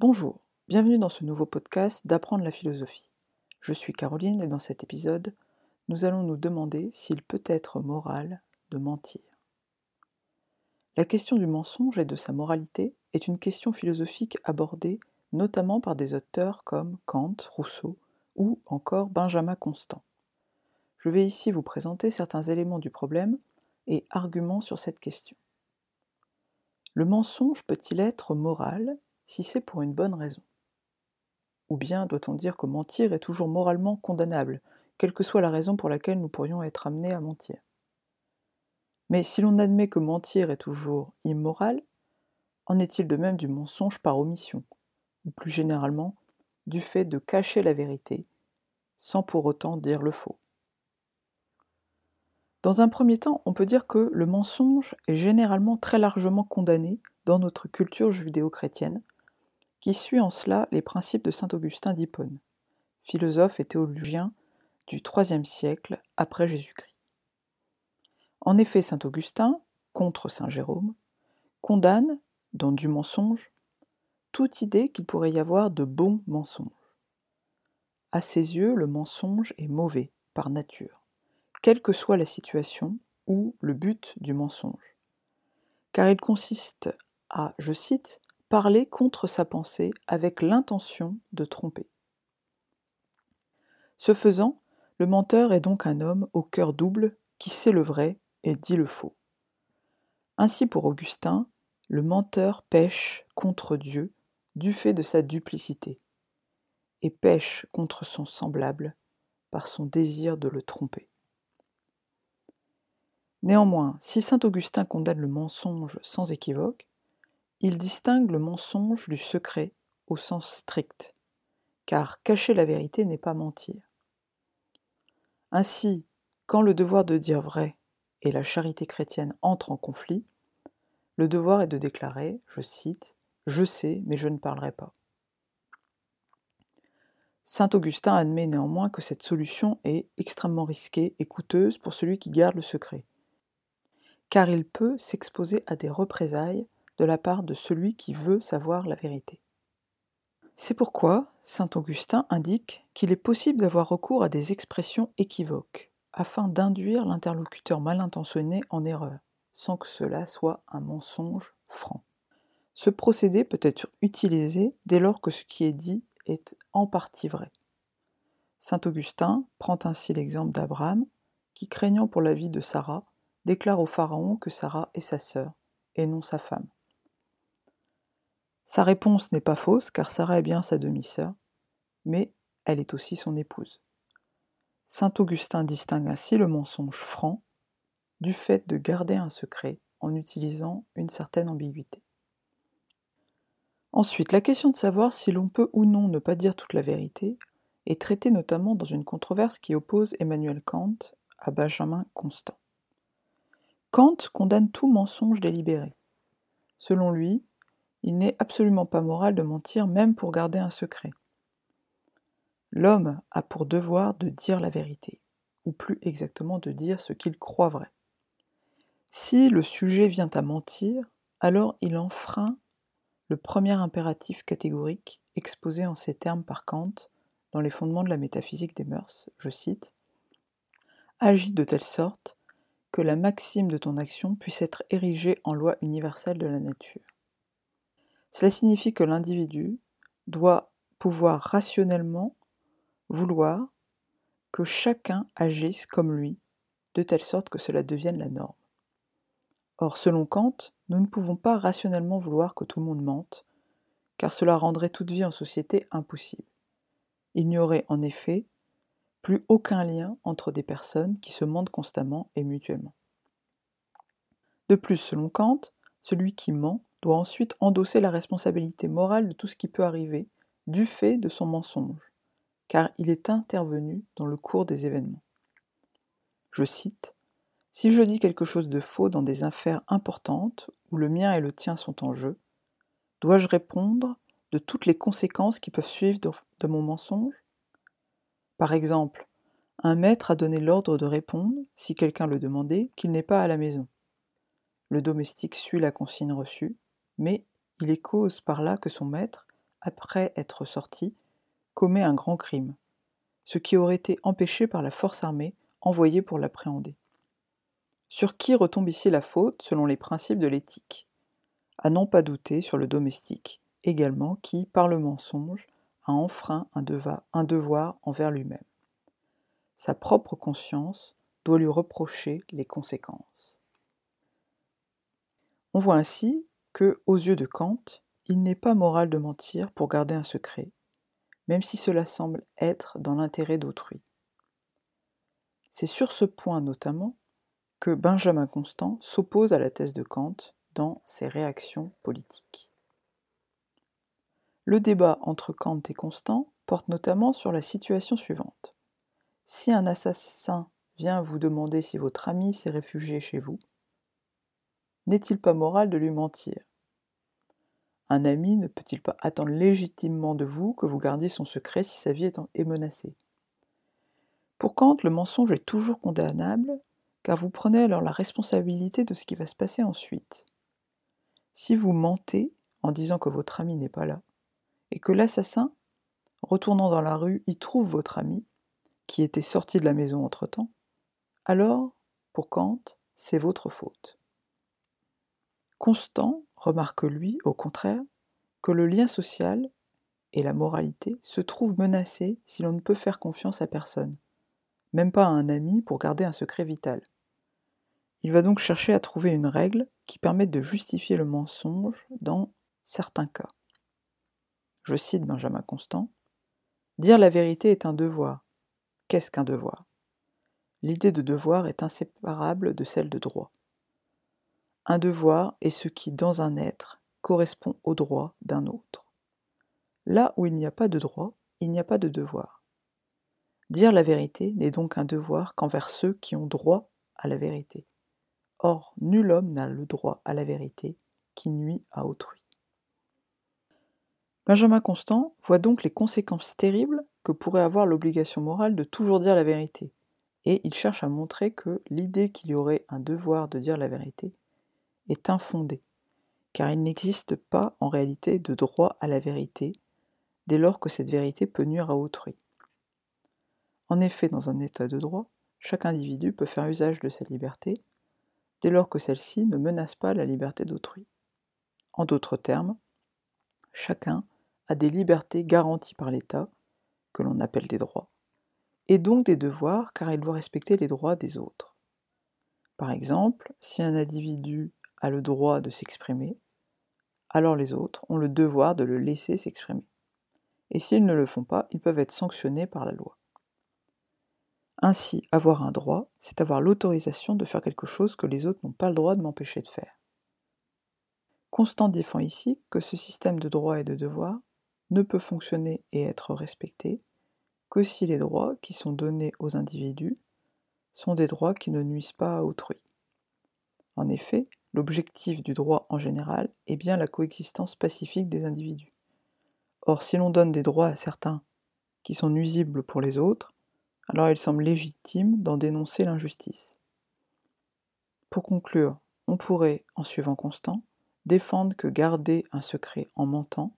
Bonjour, bienvenue dans ce nouveau podcast d'apprendre la philosophie. Je suis Caroline et dans cet épisode, nous allons nous demander s'il peut être moral de mentir. La question du mensonge et de sa moralité est une question philosophique abordée notamment par des auteurs comme Kant, Rousseau ou encore Benjamin Constant. Je vais ici vous présenter certains éléments du problème et arguments sur cette question. Le mensonge peut-il être moral si c'est pour une bonne raison. Ou bien doit-on dire que mentir est toujours moralement condamnable, quelle que soit la raison pour laquelle nous pourrions être amenés à mentir? Mais si l'on admet que mentir est toujours immoral, en est-il de même du mensonge par omission, ou plus généralement du fait de cacher la vérité, sans pour autant dire le faux? Dans un premier temps, on peut dire que le mensonge est généralement très largement condamné dans notre culture judéo-chrétienne, qui suit en cela les principes de saint Augustin d'Hippone, philosophe et théologien du IIIe siècle après Jésus-Christ. En effet, saint Augustin, contre saint Jérôme, condamne, dans du mensonge, toute idée qu'il pourrait y avoir de bon mensonge. À ses yeux, le mensonge est mauvais par nature quelle que soit la situation ou le but du mensonge. Car il consiste à, je cite, parler contre sa pensée avec l'intention de tromper. Ce faisant, le menteur est donc un homme au cœur double qui sait le vrai et dit le faux. Ainsi pour Augustin, le menteur pêche contre Dieu du fait de sa duplicité, et pêche contre son semblable par son désir de le tromper. Néanmoins, si saint Augustin condamne le mensonge sans équivoque, il distingue le mensonge du secret au sens strict, car cacher la vérité n'est pas mentir. Ainsi, quand le devoir de dire vrai et la charité chrétienne entrent en conflit, le devoir est de déclarer, je cite, Je sais, mais je ne parlerai pas. Saint Augustin admet néanmoins que cette solution est extrêmement risquée et coûteuse pour celui qui garde le secret, car il peut s'exposer à des représailles de la part de celui qui veut savoir la vérité. C'est pourquoi saint Augustin indique qu'il est possible d'avoir recours à des expressions équivoques, afin d'induire l'interlocuteur mal intentionné en erreur, sans que cela soit un mensonge franc. Ce procédé peut être utilisé dès lors que ce qui est dit est en partie vrai. Saint Augustin prend ainsi l'exemple d'Abraham, qui, craignant pour la vie de Sarah, déclare au Pharaon que Sarah est sa sœur, et non sa femme. Sa réponse n'est pas fausse, car Sarah est bien sa demi-sœur, mais elle est aussi son épouse. Saint Augustin distingue ainsi le mensonge franc du fait de garder un secret en utilisant une certaine ambiguïté. Ensuite, la question de savoir si l'on peut ou non ne pas dire toute la vérité est traitée notamment dans une controverse qui oppose Emmanuel Kant à Benjamin Constant. Kant condamne tout mensonge délibéré. Selon lui, il n'est absolument pas moral de mentir même pour garder un secret. L'homme a pour devoir de dire la vérité, ou plus exactement de dire ce qu'il croit vrai. Si le sujet vient à mentir, alors il enfreint le premier impératif catégorique exposé en ces termes par Kant dans les fondements de la métaphysique des mœurs, je cite, Agit de telle sorte que la maxime de ton action puisse être érigée en loi universelle de la nature. Cela signifie que l'individu doit pouvoir rationnellement vouloir que chacun agisse comme lui, de telle sorte que cela devienne la norme. Or, selon Kant, nous ne pouvons pas rationnellement vouloir que tout le monde mente, car cela rendrait toute vie en société impossible. Il n'y aurait en effet plus aucun lien entre des personnes qui se mentent constamment et mutuellement. De plus, selon Kant, celui qui ment doit ensuite endosser la responsabilité morale de tout ce qui peut arriver du fait de son mensonge, car il est intervenu dans le cours des événements. Je cite Si je dis quelque chose de faux dans des affaires importantes où le mien et le tien sont en jeu, dois-je répondre de toutes les conséquences qui peuvent suivre de, mon mensonge? Par exemple, un maître a donné l'ordre de répondre, si quelqu'un le demandait, qu'il n'est pas à la maison. Le domestique suit la consigne reçue, mais il est cause par là que son maître après être sorti, commet un grand crime, ce qui aurait été empêché par la force armée envoyée pour l'appréhender. Sur qui retombe ici la faute selon les principes de l'éthique? À n'en pas douter sur le domestique, également qui, par le mensonge, a enfreint un un devoir envers lui-même. Sa propre conscience doit lui reprocher les conséquences. On voit ainsi que, aux yeux de Kant, il n'est pas moral de mentir pour garder un secret, même si cela semble être dans l'intérêt d'autrui. C'est sur ce point notamment que Benjamin Constant s'oppose à la thèse de Kant dans ses réactions politiques. Le débat entre Kant et Constant porte notamment sur la situation suivante. Si un assassin vient vous demander si votre ami s'est réfugié chez vous, n'est-il pas moral de lui mentir? Un ami ne peut-il pas attendre légitimement de vous que vous gardiez son secret si sa vie est menacée? Pour Kant, le mensonge est toujours condamnable, car vous prenez alors la responsabilité de ce qui va se passer ensuite. Si vous mentez en disant que votre ami n'est pas là, et que l'assassin, retournant dans la rue, y trouve votre ami, qui était sorti de la maison entre-temps, alors, pour Kant, c'est votre faute. Constant remarque, lui, au contraire, que le lien social et la moralité se trouvent menacés si l'on ne peut faire confiance à personne, même pas à un ami pour garder un secret vital. Il va donc chercher à trouver une règle qui permette de justifier le mensonge dans certains cas. Je cite Benjamin Constant Dire la vérité est un devoir. Qu'est-ce qu'un devoir? L'idée de devoir est inséparable de celle de droit. Un devoir est ce qui, dans un être, correspond au droit d'un autre. Là où il n'y a pas de droit, il n'y a pas de devoir. Dire la vérité n'est donc un devoir qu'envers ceux qui ont droit à la vérité. Or, nul homme n'a le droit à la vérité qui nuit à autrui. Benjamin Constant voit donc les conséquences terribles que pourrait avoir l'obligation morale de toujours dire la vérité, et il cherche à montrer que l'idée qu'il y aurait un devoir de dire la vérité est infondée, car il n'existe pas en réalité de droit à la vérité dès lors que cette vérité peut nuire à autrui. En effet, dans un état de droit, chaque individu peut faire usage de sa liberté dès lors que celle-ci ne menace pas la liberté d'autrui. En d'autres termes, chacun a des libertés garanties par l'État, que l'on appelle des droits, et donc des devoirs car il doit respecter les droits des autres. Par exemple, si un individu a le droit de s'exprimer, alors les autres ont le devoir de le laisser s'exprimer. Et s'ils ne le font pas, ils peuvent être sanctionnés par la loi. Ainsi, avoir un droit, c'est avoir l'autorisation de faire quelque chose que les autres n'ont pas le droit de m'empêcher de faire. Constant défend ici que ce système de droits et de devoirs ne peut fonctionner et être respecté que si les droits qui sont donnés aux individus sont des droits qui ne nuisent pas à autrui. En effet, l'objectif du droit en général est bien la coexistence pacifique des individus. Or, si l'on donne des droits à certains qui sont nuisibles pour les autres, alors il semble légitime d'en dénoncer l'injustice. Pour conclure, on pourrait, en suivant Constant, défendre que garder un secret en mentant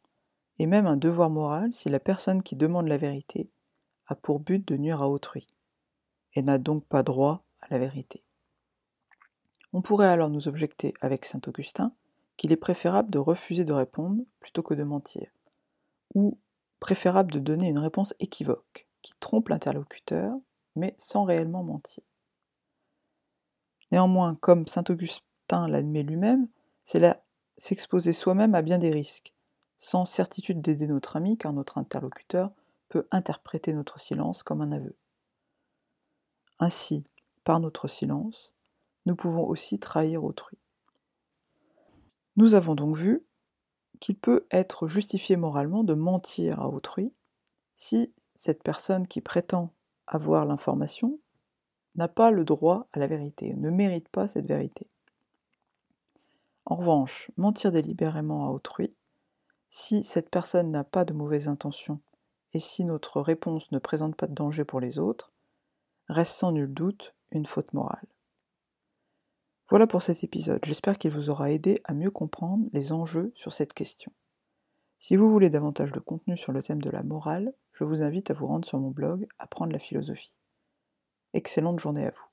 et même un devoir moral si la personne qui demande la vérité a pour but de nuire à autrui, et n'a donc pas droit à la vérité. On pourrait alors nous objecter avec saint Augustin qu'il est préférable de refuser de répondre plutôt que de mentir, ou préférable de donner une réponse équivoque, qui trompe l'interlocuteur, mais sans réellement mentir. Néanmoins, comme saint Augustin l'admet lui-même, c'est s'exposer soi-même à bien des risques, sans certitude d'aider notre ami car notre interlocuteur peut interpréter notre silence comme un aveu. Ainsi, par notre silence, nous pouvons aussi trahir autrui. Nous avons donc vu qu'il peut être justifié moralement de mentir à autrui si cette personne qui prétend avoir l'information n'a pas le droit à la vérité, ne mérite pas cette vérité. En revanche, mentir délibérément à autrui si cette personne n'a pas de mauvaises intentions et si notre réponse ne présente pas de danger pour les autres, reste sans nul doute une faute morale. Voilà pour cet épisode, j'espère qu'il vous aura aidé à mieux comprendre les enjeux sur cette question. Si vous voulez davantage de contenu sur le thème de la morale, je vous invite à vous rendre sur mon blog Apprendre la philosophie. Excellente journée à vous.